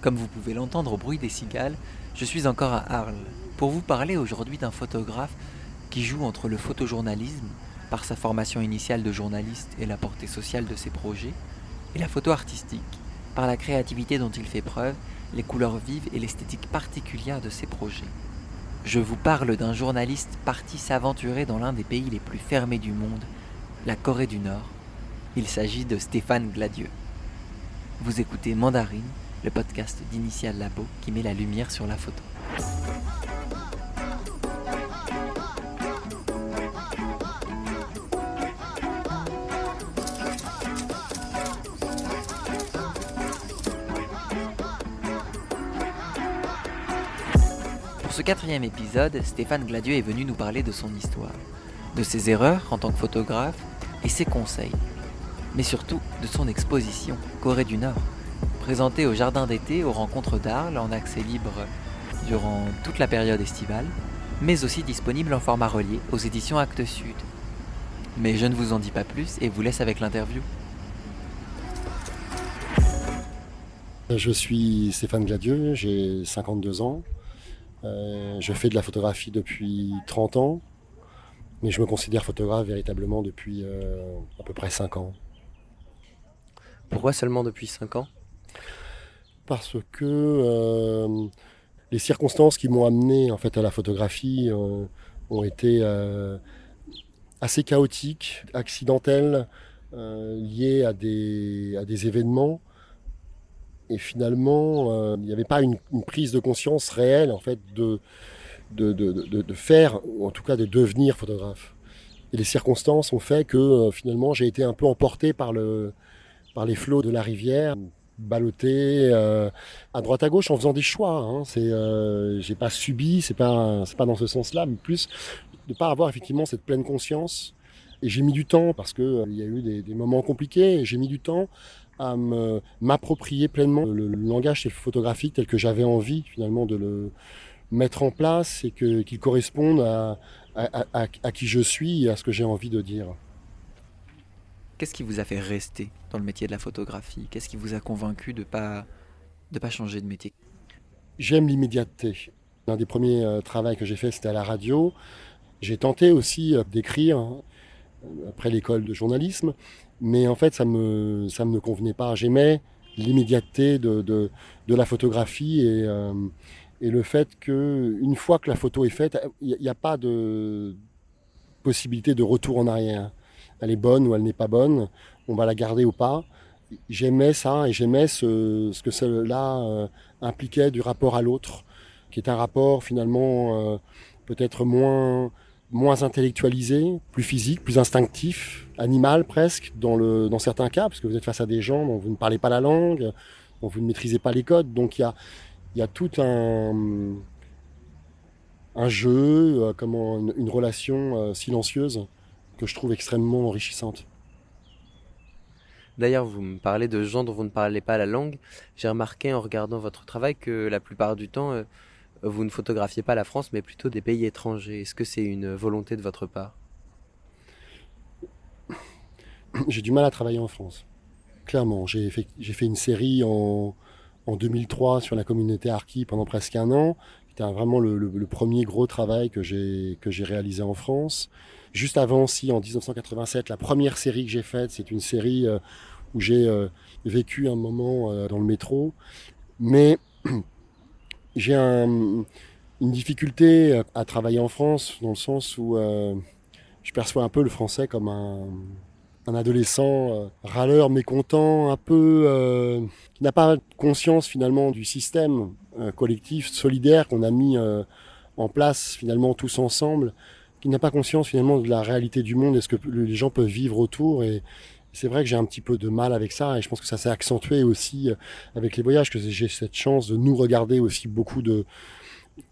Comme vous pouvez l'entendre au bruit des cigales, je suis encore à Arles pour vous parler aujourd'hui d'un photographe qui joue entre le photojournalisme, par sa formation initiale de journaliste et la portée sociale de ses projets, et la photo artistique, par la créativité dont il fait preuve, les couleurs vives et l'esthétique particulière de ses projets. Je vous parle d'un journaliste parti s'aventurer dans l'un des pays les plus fermés du monde, la Corée du Nord. Il s'agit de Stéphane Gladieux. Vous écoutez Mandarine, le podcast d'Initial Labo qui met la lumière sur la photo. Pour ce quatrième épisode, Stéphane Gladieux est venu nous parler de son histoire, de ses erreurs en tant que photographe et ses conseils, mais surtout de son exposition Corée du Nord, présentée au Jardin d'été aux rencontres d'Arles en accès libre durant toute la période estivale, mais aussi disponible en format relié aux éditions Actes Sud. Mais je ne vous en dis pas plus et vous laisse avec l'interview. Je suis Stéphane Gladieux, j'ai 52 ans. Euh, je fais de la photographie depuis 30 ans, mais je me considère photographe véritablement depuis euh, à peu près 5 ans. Pourquoi seulement depuis 5 ans? Parce que euh, les circonstances qui m'ont amené en fait à la photographie ont été assez chaotiques, accidentelles, liées à des, événements et finalement, euh, il n'y avait pas une, prise de conscience réelle en fait de faire, ou en tout cas de devenir photographe. Et les circonstances ont fait que euh, finalement j'ai été un peu emporté par les flots de la rivière, ballotté euh, à droite à gauche en faisant des choix. Hein. C'est, j'ai pas subi, c'est pas, c'est pas dans ce sens-là, mais plus de pas avoir effectivement cette pleine conscience. Et j'ai mis du temps parce que il y a eu des, moments compliqués. Et j'ai mis du temps à m'approprier pleinement le, langage photographique tel que j'avais envie finalement de le mettre en place et qu'il corresponde à, à, qui je suis et à ce que j'ai envie de dire. Qu'est-ce qui vous a fait rester dans le métier de la photographie? Qu'est-ce qui vous a convaincu de ne pas, de pas changer de métier? J'aime l'immédiateté. L'un des premiers euh, travaux que j'ai fait, c'était à la radio. J'ai tenté aussi euh, d'écrire hein, après l'école de journalisme mais en fait, ça me, ça me convenait pas. J'aimais l'immédiateté de, de, de, la photographie et, euh, et le fait que une fois que la photo est faite, il n'y a, pas de possibilité de retour en arrière. Elle est bonne ou elle n'est pas bonne, on va la garder ou pas. J'aimais ça et j'aimais ce, ce que cela euh, impliquait du rapport à l'autre, qui est un rapport finalement euh, peut-être moins moins intellectualisé, plus physique, plus instinctif, animal presque dans, le, dans certains cas, parce que vous êtes face à des gens dont vous ne parlez pas la langue, dont vous ne maîtrisez pas les codes. Donc il y a, y a tout un, un jeu, euh, comment, une, relation euh, silencieuse que je trouve extrêmement enrichissante. D'ailleurs, vous me parlez de gens dont vous ne parlez pas la langue. J'ai remarqué en regardant votre travail que la plupart du temps, euh, vous ne photographiez pas la France, mais plutôt des pays étrangers. Est-ce que c'est une volonté de votre part? J'ai du mal à travailler en France. Clairement, j'ai fait, fait, une série en, en, 2003 sur la communauté Arki pendant presque un an. C'était vraiment le, premier gros travail que j'ai réalisé en France. Juste avant aussi, en 1987, la première série que j'ai faite, c'est une série euh, où j'ai euh, vécu un moment euh, dans le métro. Mais j'ai une difficulté à travailler en France dans le sens où je perçois un peu le français comme un, adolescent euh, râleur, mécontent, un peu euh, qui n'a pas conscience finalement du système collectif, solidaire qu'on a mis en place finalement tous ensemble, qui n'a pas conscience finalement de la réalité du monde et ce que les gens peuvent vivre autour et, c'est vrai que j'ai un petit peu de mal avec ça et je pense que ça s'est accentué aussi euh, avec les voyages, que j'ai cette chance de nous regarder aussi beaucoup de,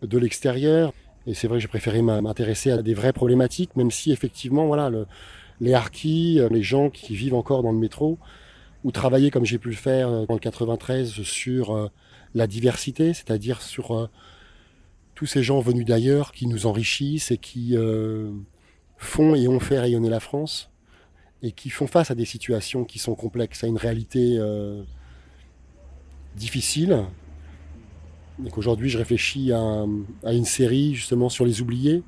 de l'extérieur. Et c'est vrai que j'ai préféré m'intéresser à des vraies problématiques, même si effectivement, voilà, le, les harkis, euh, les gens qui vivent encore dans le métro, ou travailler comme j'ai pu le faire euh, dans le 93 sur la diversité, c'est-à-dire sur tous ces gens venus d'ailleurs qui nous enrichissent et qui font et ont fait rayonner la France et qui font face à des situations qui sont complexes, à une réalité euh, difficile, Donc aujourd'hui, je réfléchis à, une série justement sur les oubliés,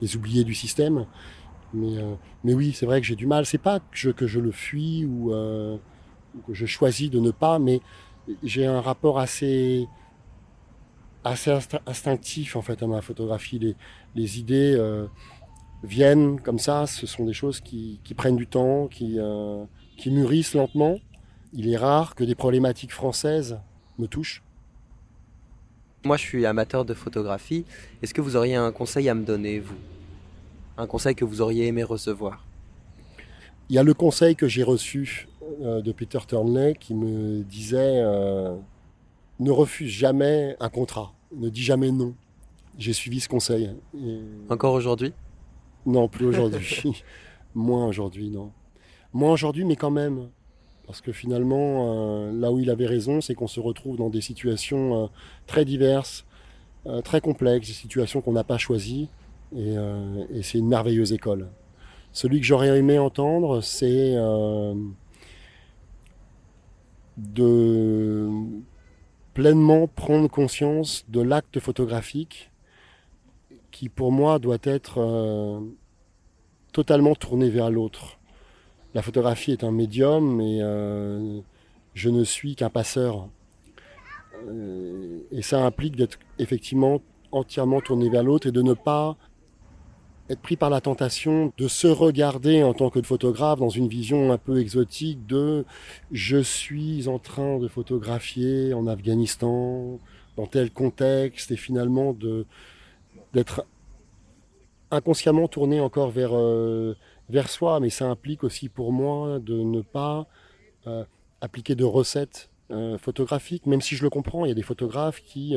les oubliés du système. Mais, euh, mais oui, c'est vrai que j'ai du mal. C'est pas que je, le fuis ou, euh, que je choisis de ne pas, mais j'ai un rapport assez, assez instinctif en fait à ma photographie. Les, les idées euh, viennent comme ça. Ce sont des choses qui, qui prennent du temps, qui, qui mûrissent lentement. Il est rare que des problématiques françaises me touchent. Moi, je suis amateur de photographie. Est-ce que vous auriez un conseil à me donner, vous? Un conseil que vous auriez aimé recevoir Il y a le conseil que j'ai reçu euh, de Peter Turnley qui me disait euh, ne refuse jamais un contrat, ne dis jamais non. J'ai suivi ce conseil. Encore aujourd'hui? Non, plus aujourd'hui. Moins aujourd'hui, non. Moins aujourd'hui, mais quand même. Parce que finalement, euh, là où il avait raison, c'est qu'on se retrouve dans des situations euh, très diverses, euh, très complexes, des situations qu'on n'a pas choisies. Et, et c'est une merveilleuse école. Celui que j'aurais aimé entendre, c'est de pleinement prendre conscience de l'acte photographique qui pour moi doit être totalement tourné vers l'autre la photographie est un médium et euh, je ne suis qu'un passeur. Euh, et ça implique d'être effectivement entièrement tourné vers l'autre et de ne pas être pris par la tentation de se regarder en tant que photographe dans une vision un peu exotique de je suis en train de photographier en Afghanistan dans tel contexte et finalement de d'être inconsciemment tourné encore vers euh, vers soi, mais ça implique aussi pour moi de ne pas euh, appliquer de recettes euh, photographiques, même si je le comprends, il y a des photographes qui,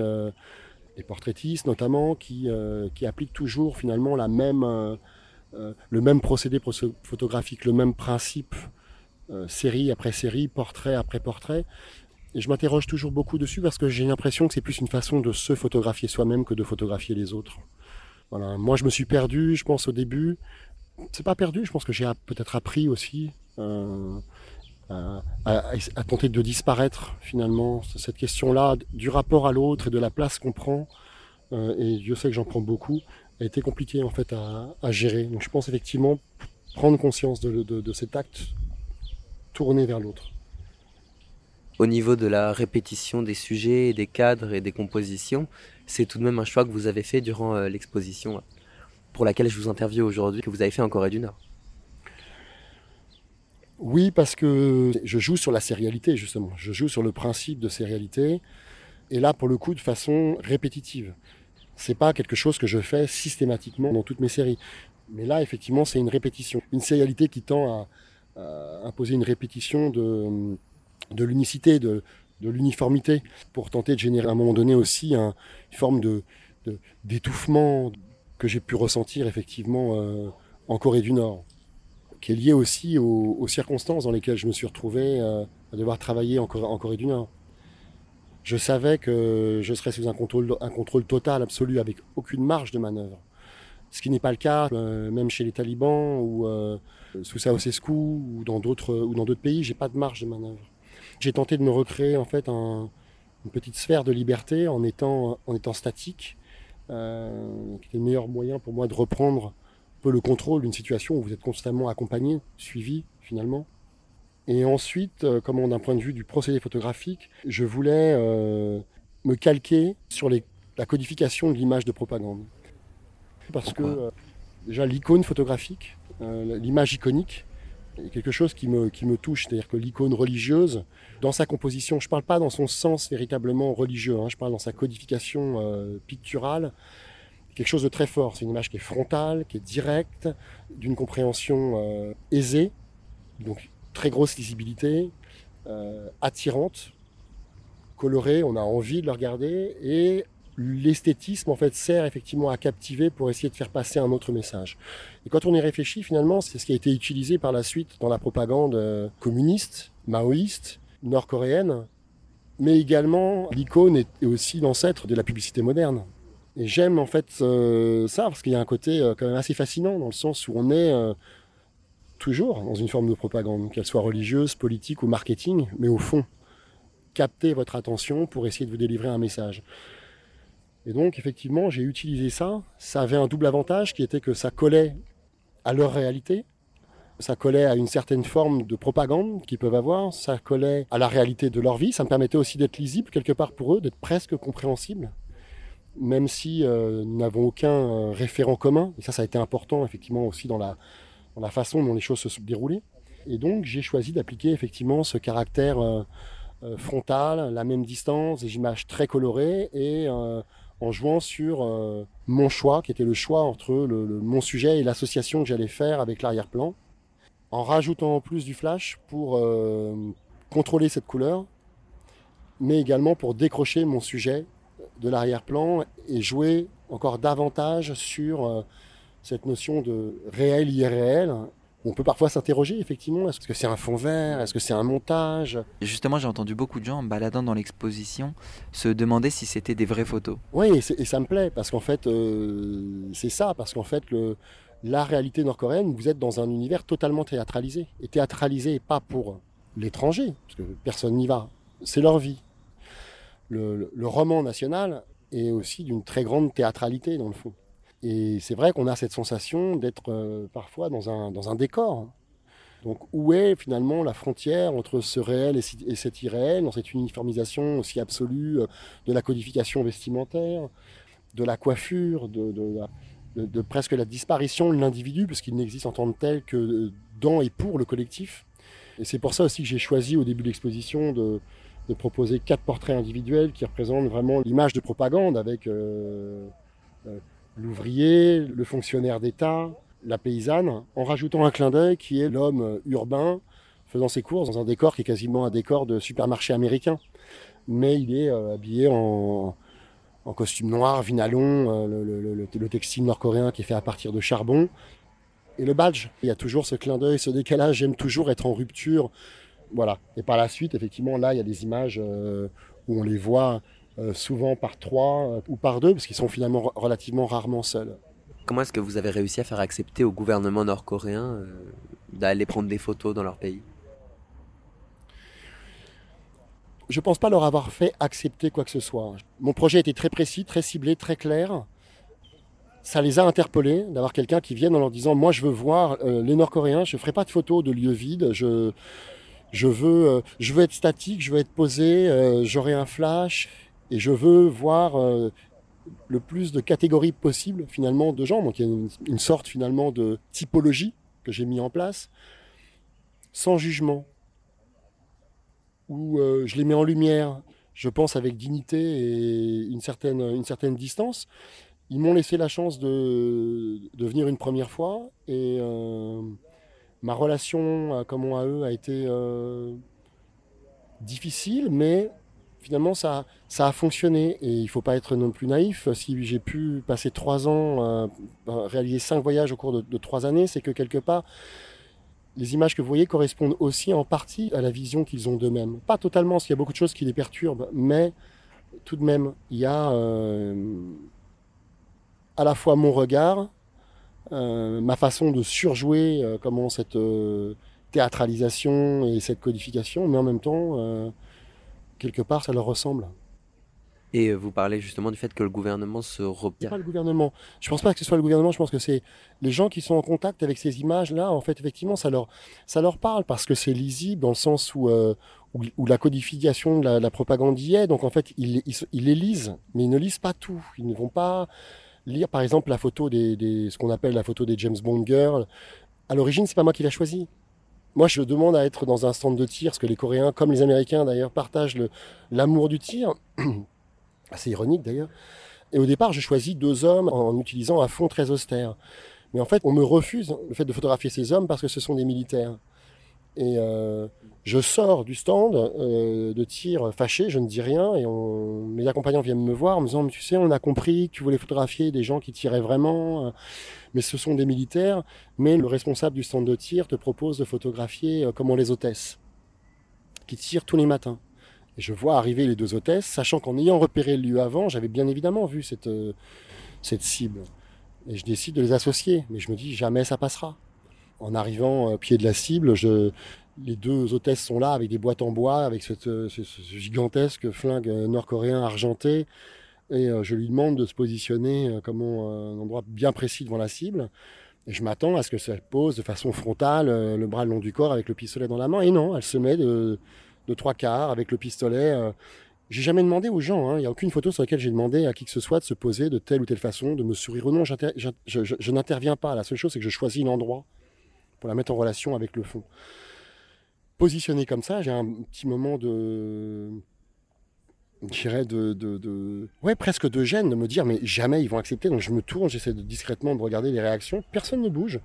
portraitistes notamment, qui, qui appliquent toujours finalement la même, le même procédé photographique, le même principe, série après série, portrait après portrait. Et je m'interroge toujours beaucoup dessus parce que j'ai l'impression que c'est plus une façon de se photographier soi-même que de photographier les autres. Voilà. Moi, je me suis perdu, je pense, au début, c'est pas perdu. Je pense que j'ai peut-être appris aussi euh, à, tenter de disparaître finalement cette question-là du rapport à l'autre et de la place qu'on prend. Euh, et je sais que j'en prends beaucoup. A été compliqué en fait à, gérer. Donc je pense effectivement prendre conscience de, cet acte tourné vers l'autre. Au niveau de la répétition des sujets, des cadres et des compositions, c'est tout de même un choix que vous avez fait durant euh, l'exposition pour laquelle je vous interviewe aujourd'hui, que vous avez fait en Corée du Nord. Oui, parce que je joue sur la sérialité, justement. Je joue sur le principe de sérialité. Et là, pour le coup, de façon répétitive. C'est pas quelque chose que je fais systématiquement dans toutes mes séries. Mais là, effectivement, c'est une répétition. Une sérialité qui tend à, imposer une répétition de, de l'unicité, de, de l'uniformité, pour tenter de générer à un moment donné aussi une forme de, d'étouffement, que j'ai pu ressentir effectivement euh, en Corée du Nord, qui est lié aussi aux, circonstances dans lesquelles je me suis retrouvé euh, à devoir travailler en Corée, du Nord. Je savais que je serais sous un contrôle, total, absolu, avec aucune marge de manœuvre. Ce qui n'est pas le cas, euh, même chez les talibans ou sous Ceausescu ou dans d'autres ou dans d'autres pays, j'ai pas de marge de manœuvre. J'ai tenté de me recréer en fait une petite sphère de liberté en étant en étant statique euh, qui est le meilleur moyen pour moi de reprendre peu le contrôle d'une situation où vous êtes constamment accompagné, suivi finalement. Et ensuite, euh, comme d'un point de vue du procédé photographique, je voulais euh, me calquer sur la codification de l'image de propagande. Parce que déjà l'icône photographique, l'image iconique, quelque chose qui me, qui me touche, c'est-à-dire que l'icône religieuse, dans sa composition, je ne parle pas dans son sens véritablement religieux, hein, je parle dans sa codification euh, picturale, quelque chose de très fort. C'est une image qui est frontale, qui est directe, d'une compréhension euh, aisée, donc très grosse lisibilité, euh, attirante, colorée, on a envie de le regarder, et l'esthétisme en fait sert effectivement à captiver pour essayer de faire passer un autre message. Et quand on y réfléchit, finalement, c'est ce qui a été utilisé par la suite dans la propagande euh, communiste, maoïste, nord-coréenne, mais également l'icône est aussi l'ancêtre de la publicité moderne. Et j'aime en fait euh, ça parce qu'il y a un côté euh, quand même assez fascinant dans le sens où on est toujours dans une forme de propagande, qu'elle soit religieuse, politique ou marketing, mais au fond, capter votre attention pour essayer de vous délivrer un message. Et donc, effectivement, j'ai utilisé ça. Ça avait un double avantage qui était que ça collait à leur réalité, ça collait à une certaine forme de propagande qu'ils peuvent avoir, ça collait à la réalité de leur vie, ça me permettait aussi d'être lisible quelque part pour eux, d'être presque compréhensible, même si euh, nous n'avons aucun euh, référent commun. Et ça, ça a été important effectivement aussi dans la, façon dont les choses se sont déroulées. Et donc, j'ai choisi d'appliquer effectivement ce caractère euh, frontal, la même distance, des images très colorées et en jouant sur euh, mon choix, qui était le choix entre mon sujet et l'association que j'allais faire avec l'arrière-plan, en rajoutant en plus du flash pour euh, contrôler cette couleur, mais également pour décrocher mon sujet de l'arrière-plan et jouer encore davantage sur euh, cette notion de réel irréel on peut parfois s'interroger, effectivement, est-ce que c'est un fond vert? Est-ce que c'est un montage? Justement, j'ai entendu beaucoup de gens, en baladant dans l'exposition, se demander si c'était des vraies photos. Oui, et, ça me plaît, parce qu'en fait, euh, c'est ça, parce qu'en fait, le, la réalité nord-coréenne, vous êtes dans un univers totalement théâtralisé. Et théâtralisé, pas pour l'étranger, parce que personne n'y va, c'est leur vie. Le, roman national est aussi d'une très grande théâtralité, dans le fond. Et c'est vrai qu'on a cette sensation d'être euh, parfois dans un, dans un décor. Donc où est finalement la frontière entre ce réel et, cet irréel, dans cette uniformisation aussi absolue euh, de la codification vestimentaire, de la coiffure, de, de, presque la disparition de l'individu, puisqu'il n'existe en tant que tel que dans et pour le collectif. Et c'est pour ça aussi que j'ai choisi au début de l'exposition de, proposer quatre portraits individuels qui représentent vraiment l'image de propagande avec... Euh, l'ouvrier, le fonctionnaire d'État, la paysanne, en rajoutant un clin d'œil qui est l'homme urbain faisant ses courses dans un décor qui est quasiment un décor de supermarché américain. Mais il est euh, habillé en, costume noir, vinalon, euh, le, textile nord-coréen qui est fait à partir de charbon. Et le badge, il y a toujours ce clin d'œil, ce décalage, j'aime toujours être en rupture. Voilà. Et par la suite, effectivement, là, il y a des images euh, où on les voit euh, souvent par trois euh, ou par deux, parce qu'ils sont finalement relativement rarement seuls. Comment est-ce que vous avez réussi à faire accepter au gouvernement nord-coréen d'aller prendre des photos dans leur pays? Je ne pense pas leur avoir fait accepter quoi que ce soit. Mon projet était très précis, très ciblé, très clair. Ça les a interpellés d'avoir quelqu'un qui vienne en leur disant Moi, je veux voir les Nord-Coréens, je ne ferai pas de photos de lieux vides, je, je, veux, je veux être statique, je veux être posé, j'aurai un flash et je veux voir euh, le plus de catégories possibles finalement de gens. Donc il y a une, sorte finalement de typologie que j'ai mis en place, sans jugement, où euh, je les mets en lumière, je pense avec dignité et une certaine, une certaine distance. Ils m'ont laissé la chance de, de, venir une première fois et euh, ma relation, comme on à eux, a été difficile, mais finalement, ça, ça a fonctionné. Et il ne faut pas être non plus naïf. Si j'ai pu passer trois ans, euh, réaliser cinq voyages au cours de, trois années, c'est que quelque part, les images que vous voyez correspondent aussi en partie à la vision qu'ils ont d'eux-mêmes. Pas totalement, parce qu'il y a beaucoup de choses qui les perturbent, mais tout de même, il y a euh, à la fois mon regard, euh, ma façon de surjouer comment cette théâtralisation et cette codification, mais en même temps quelque part, ça leur ressemble. Et euh, vous parlez justement du fait que le gouvernement se repère. Pas le gouvernement. Je pense pas que ce soit le gouvernement. Je pense que c'est les gens qui sont en contact avec ces images-là. En fait, effectivement, ça leur, ça leur parle parce que c'est lisible dans le sens où, euh, où, la codification de la, propagande y est. Donc, en fait, ils, ils, les lisent, mais ils ne lisent pas tout. Ils ne vont pas lire, par exemple, la photo des, ce qu'on appelle la photo des James Bond girls. À l'origine, c'est pas moi qui l'ai choisi. Moi, je demande à être dans un stand de tir, parce que les Coréens, comme les Américains d'ailleurs, partagent l'amour du tir. Assez ironique d'ailleurs. Et au départ, je choisis deux hommes en utilisant un fond très austère. Mais en fait, on me refuse le fait de photographier ces hommes parce que ce sont des militaires. Et euh, je sors du stand euh, de tir fâché, je ne dis rien, et on, mes accompagnants viennent me voir en me disant, tu sais, on a compris que tu voulais photographier des gens qui tiraient vraiment, euh, mais ce sont des militaires, mais le responsable du stand de tir te propose de photographier euh, comment les hôtesses, qui tirent tous les matins. Et je vois arriver les deux hôtesses, sachant qu'en ayant repéré le lieu avant, j'avais bien évidemment vu cette, cette cible. Et je décide de les associer, mais je me dis, jamais ça passera en arrivant au pied de la cible, les deux hôtesses sont là avec des boîtes en bois, avec ce, gigantesque flingue nord-coréen argenté. et je lui demande de se positionner comme un endroit bien précis devant la cible. Et je m'attends à ce que ça pose de façon frontale, le bras le long du corps avec le pistolet dans la main. Et non, elle se met de, trois quarts avec le pistolet. J'ai jamais demandé aux gens, hein. il n'y a aucune photo sur laquelle j'ai demandé à qui que ce soit de se poser de telle ou telle façon, de me sourire ou non. Je n'interviens pas. La seule chose, c'est que je choisis l'endroit pour la mettre en relation avec le fond. Positionné comme ça, j'ai un petit moment de. Je dirais de, de, Ouais, presque de gêne de me dire, mais jamais ils vont accepter. Donc je me tourne, j'essaie discrètement de regarder les réactions. Personne ne bouge.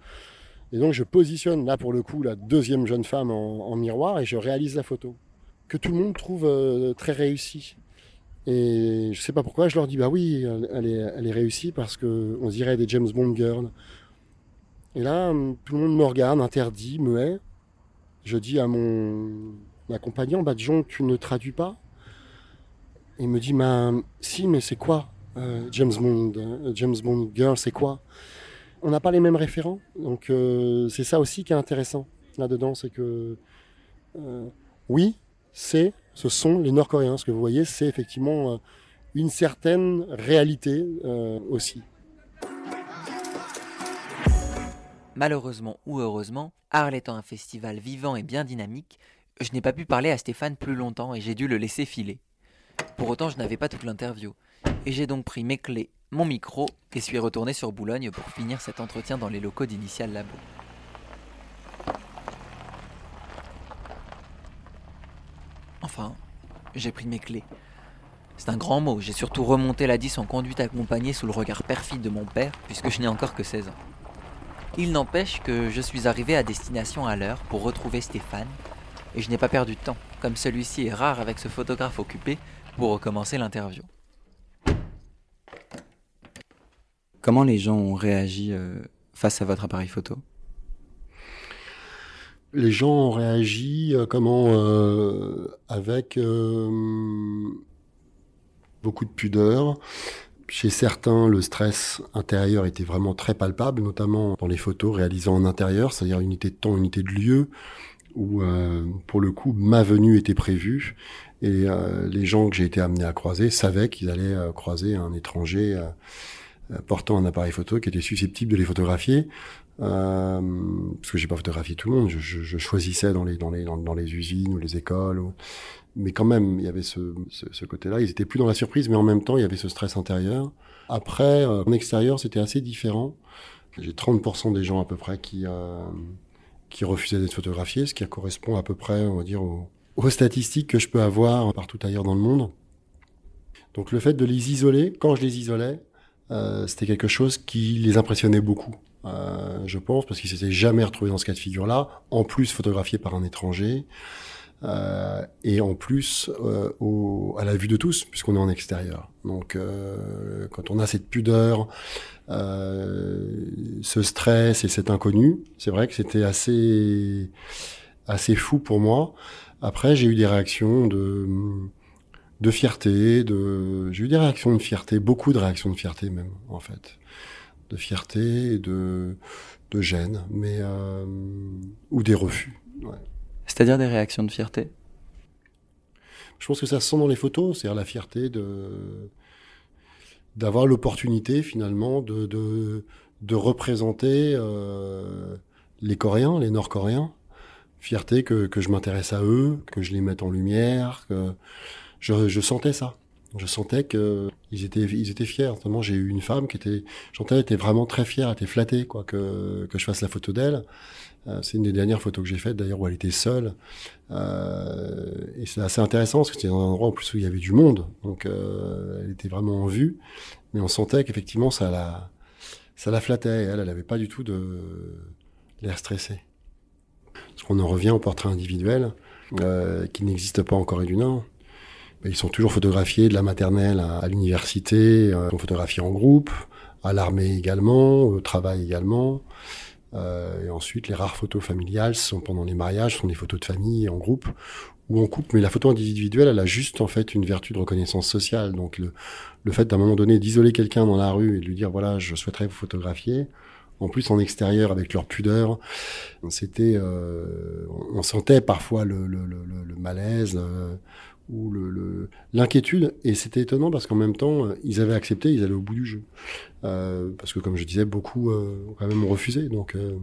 Et donc je positionne là pour le coup la deuxième jeune femme en miroir et je réalise la photo que tout le monde trouve euh, très réussi. Et je sais pas pourquoi, je leur dis bah oui, elle est, elle est réussie parce que on dirait des James Bond girls. Et là, tout le monde me regarde, interdit, muet. Je dis à mon accompagnant, John, tu ne traduis pas il me dit, bah si, mais c'est quoi euh, James Bond euh, James Bond girl, c'est quoi? On n'a pas les mêmes référents, donc c'est ça aussi qui est intéressant là-dedans, c'est que oui, c'est, ce sont les Nord-Coréens. Ce que vous voyez, c'est effectivement euh, une certaine réalité euh, aussi. Malheureusement ou heureusement, Arles étant un festival vivant et bien dynamique, je n'ai pas pu parler à Stéphane plus longtemps et j'ai dû le laisser filer. Pour autant, je n'avais pas toute l'interview. Et j'ai donc pris mes clés, mon micro et suis retourné sur Boulogne pour finir cet entretien dans les locaux d'Initial Labo. Enfin, j'ai pris mes clés. C'est un grand mot, j'ai surtout remonté la 10 en conduite accompagnée sous le regard perfide de mon père, puisque je n'ai encore que 16 ans. Il n'empêche que je suis arrivé à destination à l'heure pour retrouver Stéphane, et je n'ai pas perdu de temps, comme celui-ci est rare avec ce photographe occupé, pour recommencer l'interview. Comment les gens ont réagi euh, face à votre appareil photo? Les gens ont réagi euh, comment euh, avec euh, beaucoup de pudeur. Chez certains, le stress intérieur était vraiment très palpable, notamment dans les photos réalisées en intérieur, c'est-à-dire unité de temps, unité de lieu, où pour le coup ma venue était prévue et les gens que j'ai été amené à croiser savaient qu'ils allaient croiser un étranger portant un appareil photo qui était susceptible de les photographier. Euh, parce que j'ai pas photographié tout le monde, je, je, je, choisissais dans les dans les dans, les usines ou les écoles, mais quand même il y avait ce, ce, ce côté-là. Ils étaient plus dans la surprise, mais en même temps il y avait ce stress intérieur. Après, euh, en extérieur, c'était assez différent. J'ai 30% des gens à peu près qui euh, qui refusaient d'être photographiés, ce qui correspond à peu près, on va dire, aux, aux statistiques que je peux avoir partout ailleurs dans le monde. Donc le fait de les isoler, quand je les isolais, euh, c'était quelque chose qui les impressionnait beaucoup. Euh, je pense, parce qu'ils s'étaient jamais retrouvés dans ce cas de figure-là, en plus photographié par un étranger, euh, et en plus euh, au, à la vue de tous, puisqu'on est en extérieur. Donc, euh, quand on a cette pudeur, ce stress et cet inconnu, c'est vrai que c'était assez assez fou pour moi. Après, j'ai eu des réactions de de fierté, de j'ai eu des réactions de fierté, beaucoup de réactions de fierté même, en fait de fierté et de, de gêne, mais euh, ou des refus. C'est-à-dire des réactions de fierté? Je pense que ça se sent dans les photos, c'est-à-dire la fierté de d'avoir l'opportunité finalement de, de, de représenter euh, les Coréens, les Nord-Coréens. Fierté que, que je m'intéresse à eux, que je les mette en lumière, que je, je sentais ça je sentais que ils étaient ils étaient fiers. Notamment, j'ai eu une femme qui était, j'entendais, était vraiment très fière, était flattée quoi que que je fasse la photo d'elle. Euh, c'est une des dernières photos que j'ai faites d'ailleurs où elle était seule. Euh, et c'est assez intéressant parce que c'était un endroit en plus où il y avait du monde, donc euh, elle était vraiment en vue. Mais on sentait qu'effectivement ça la ça la flattait. Elle, elle avait pas du tout de l'air stressé. Parce qu'on en revient au portrait individuel euh, qui n'existe pas encore et du Nord. Ils sont toujours photographiés de la maternelle à, l'université, euh, ils sont photographiés en groupe, à l'armée également, au travail également. Euh, et ensuite, les rares photos familiales sont pendant les mariages, sont des photos de famille en groupe ou en couple. Mais la photo individuelle, elle a juste en fait une vertu de reconnaissance sociale. Donc le, le fait d'un moment donné d'isoler quelqu'un dans la rue et de lui dire voilà, je souhaiterais vous photographier. En plus, en extérieur, avec leur pudeur, c'était, euh, on sentait parfois le, le, le, malaise, euh, ou le, l'inquiétude. Et c'était étonnant parce qu'en même temps, ils avaient accepté, ils allaient au bout du jeu. Euh, parce que comme je disais, beaucoup euh, quand même ont refusé. Donc euh,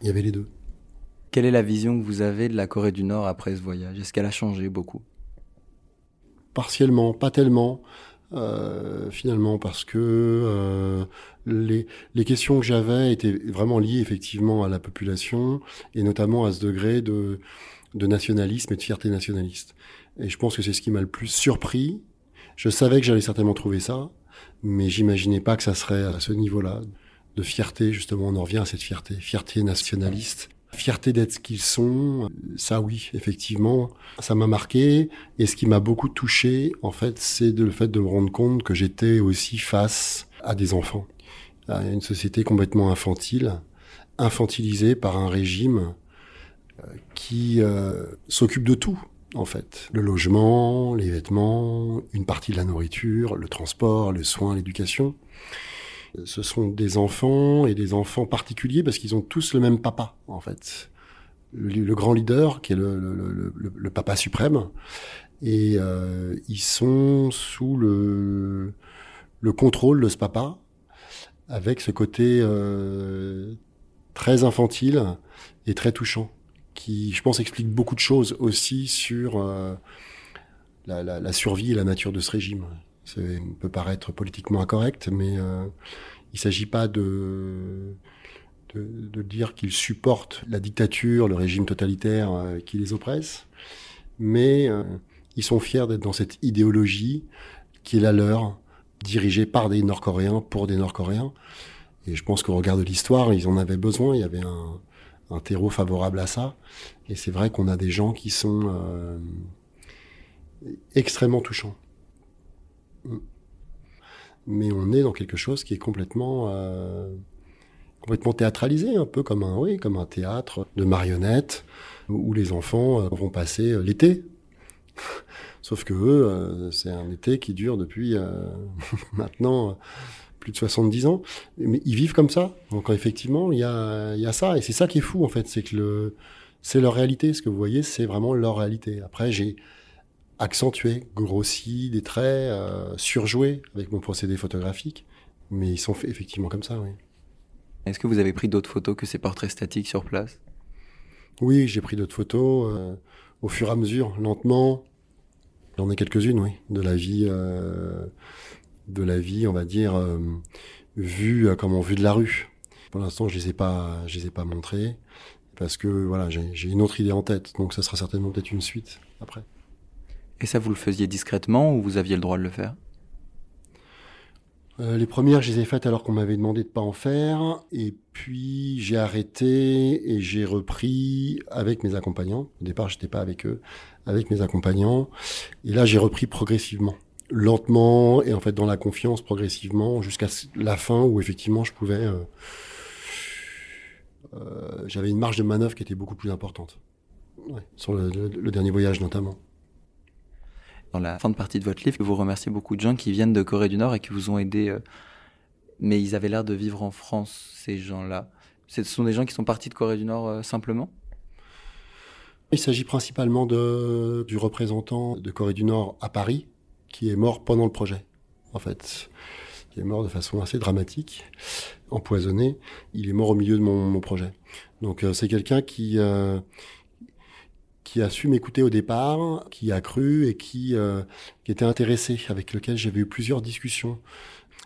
il y avait les deux. Quelle est la vision que vous avez de la Corée du Nord après ce voyage? Est-ce qu'elle a changé beaucoup? Partiellement, pas tellement. Euh, finalement parce que euh, les, les questions que j'avais étaient vraiment liées effectivement à la population et notamment à ce degré de, de nationalisme et de fierté nationaliste. Et je pense que c'est ce qui m'a le plus surpris. Je savais que j'allais certainement trouver ça, mais j'imaginais pas que ça serait à ce niveau-là de fierté. Justement, on en revient à cette fierté, fierté nationaliste, fierté d'être ce qu'ils sont. Ça, oui, effectivement, ça m'a marqué. Et ce qui m'a beaucoup touché, en fait, c'est le fait de me rendre compte que j'étais aussi face à des enfants, à une société complètement infantile, infantilisée par un régime euh, qui euh, s'occupe de tout, en fait. Le logement, les vêtements, une partie de la nourriture, le transport, le soin, l'éducation. Ce sont des enfants et des enfants particuliers parce qu'ils ont tous le même papa, en fait. Le, grand leader, qui est le, papa suprême. Et euh, ils sont sous le, le contrôle de ce papa, avec ce côté euh, très infantile et très touchant qui, je pense, explique beaucoup de choses aussi sur euh, la, survie et la nature de ce régime. Ça peut paraître politiquement incorrect, mais euh, il ne s'agit pas de, dire qu'ils supportent la dictature, le régime totalitaire euh, qui les oppresse, mais ils sont fiers d'être dans cette idéologie qui est la leur, dirigée par des Nord-Coréens pour des Nord-Coréens. Et je pense qu'au regard de l'histoire, ils en avaient besoin. Il y avait un, un terreau favorable à ça. Et c'est vrai qu'on a des gens qui sont euh, extrêmement touchants. Mais on est dans quelque chose qui est complètement euh, complètement théâtralisé, un peu comme un oui, comme un théâtre de marionnettes où les enfants euh, vont passer l'été. Sauf que eux, c'est un été qui dure depuis maintenant plus de 70 ans, mais ils vivent comme ça. Donc effectivement, il y a, y a ça, et c'est ça qui est fou en fait, c'est que le, c'est leur réalité. Ce que vous voyez, c'est vraiment leur réalité. Après, j'ai accentué, grossi des traits, euh, surjoué avec mon procédé photographique, mais ils sont effectivement comme ça, oui. Est-ce que vous avez pris d'autres photos que ces portraits statiques sur place? Oui, j'ai pris d'autres photos euh, au fur et à mesure, lentement. J'en ai quelques-unes, oui, de la vie. Euh, de la vie, on va dire, euh, vue euh, comme on vue de la rue. Pour l'instant, je les ai pas, je les ai pas montrées parce que voilà, j'ai une autre idée en tête. Donc, ça sera certainement peut-être une suite après. Et ça, vous le faisiez discrètement ou vous aviez le droit de le faire? Euh, les premières, je les ai faites alors qu'on m'avait demandé de pas en faire, et puis j'ai arrêté et j'ai repris avec mes accompagnants. Au départ, j'étais pas avec eux, avec mes accompagnants, et là j'ai repris progressivement lentement et en fait dans la confiance progressivement jusqu'à la fin où effectivement je pouvais euh, euh, j'avais une marge de manœuvre qui était beaucoup plus importante ouais, sur le, le, le, dernier voyage notamment. Dans la fin de partie de votre livre, vous remerciez beaucoup de gens qui viennent de Corée du Nord et qui vous ont aidé, euh, mais ils avaient l'air de vivre en France ces gens-là. Ce sont des gens qui sont partis de Corée du Nord simplement? Il s'agit principalement de, du représentant de Corée du Nord à Paris, qui est mort pendant le projet, en fait. Qui est mort de façon assez dramatique, empoisonné. Il est mort au milieu de mon, projet. Donc euh, c'est quelqu'un qui euh, qui a su m'écouter au départ, qui a cru et qui, euh, qui était intéressé, avec lequel j'avais eu plusieurs discussions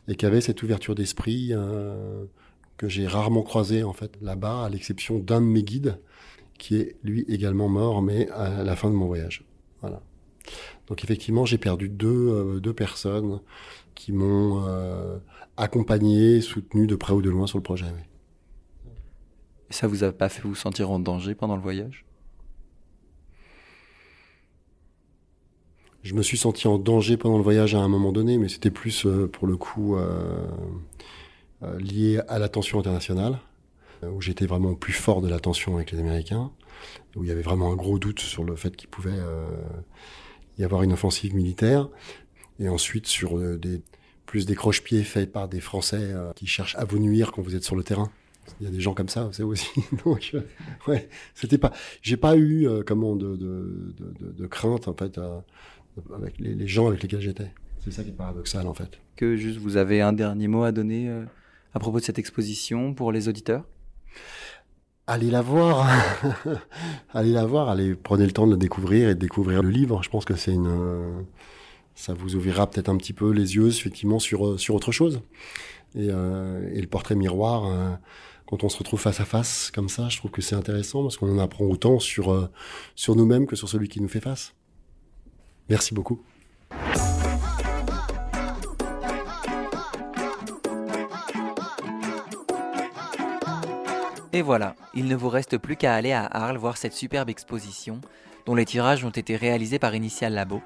et qui avait cette ouverture d'esprit euh, que j'ai rarement croisé en fait là-bas, à l'exception d'un de mes guides qui est lui également mort, mais à la fin de mon voyage. Voilà. Donc effectivement, j'ai perdu deux, euh, deux personnes qui m'ont euh, accompagné, soutenu de près ou de loin sur le projet. Et ça vous a pas fait vous sentir en danger pendant le voyage? Je me suis senti en danger pendant le voyage à un moment donné, mais c'était plus euh, pour le coup euh, lié à la tension internationale, où j'étais vraiment plus fort de la tension avec les Américains, où il y avait vraiment un gros doute sur le fait qu'il pouvait y avoir une offensive militaire, et ensuite sur des, plus des croche-pieds faits par des Français qui cherchent à vous nuire quand vous êtes sur le terrain. Il y a des gens comme ça, c'est aussi. Donc, euh, ouais, c'était pas. J'ai pas eu euh, comment de, de, de, crainte en fait avec les, gens avec lesquels j'étais. C'est ça qui est paradoxal en fait. Que juste vous avez un dernier mot à donner à propos de cette exposition pour les auditeurs? Allez la voir, allez la voir, allez prenez le temps de la découvrir et de découvrir le livre. Je pense que c'est une, ça vous ouvrira peut-être un petit peu les yeux effectivement sur sur autre chose. Et, euh, et le portrait miroir, euh, quand on se retrouve face à face comme ça, je trouve que c'est intéressant parce qu'on en apprend autant sur euh, sur nous-mêmes que sur celui qui nous fait face. Merci beaucoup. Et voilà, il ne vous reste plus qu'à aller à Arles voir cette superbe exposition, dont les tirages ont été réalisés par Initial Labo,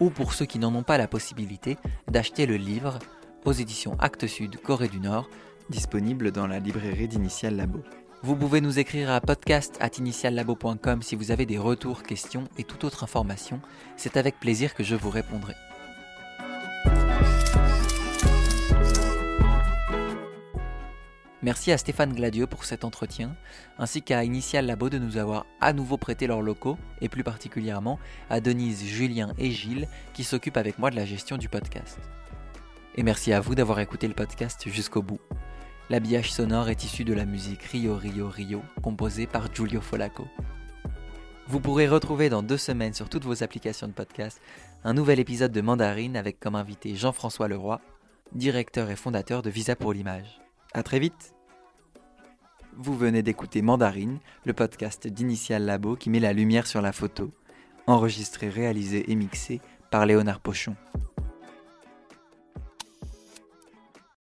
ou pour ceux qui n'en ont pas la possibilité, d'acheter le livre aux éditions Actes Sud Corée du Nord, disponible dans la librairie d'Initial Labo. Vous pouvez nous écrire à podcast.initiallabo.com si vous avez des retours, questions et toute autre information. C'est avec plaisir que je vous répondrai. Merci à Stéphane Gladieux pour cet entretien, ainsi qu'à Initial Labo de nous avoir à nouveau prêté leurs locaux, et plus particulièrement à Denise, Julien et Gilles qui s'occupent avec moi de la gestion du podcast. Et merci à vous d'avoir écouté le podcast jusqu'au bout. L'habillage sonore est issu de la musique Rio Rio Rio, composée par Giulio Folaco. Vous pourrez retrouver dans deux semaines sur toutes vos applications de podcast un nouvel épisode de Mandarine avec comme invité Jean-François Leroy, directeur et fondateur de Visa pour l'image. À très vite Vous venez d'écouter Mandarine, le podcast d'Initial Labo qui met la lumière sur la photo, enregistré, réalisé et mixé par Léonard Pochon.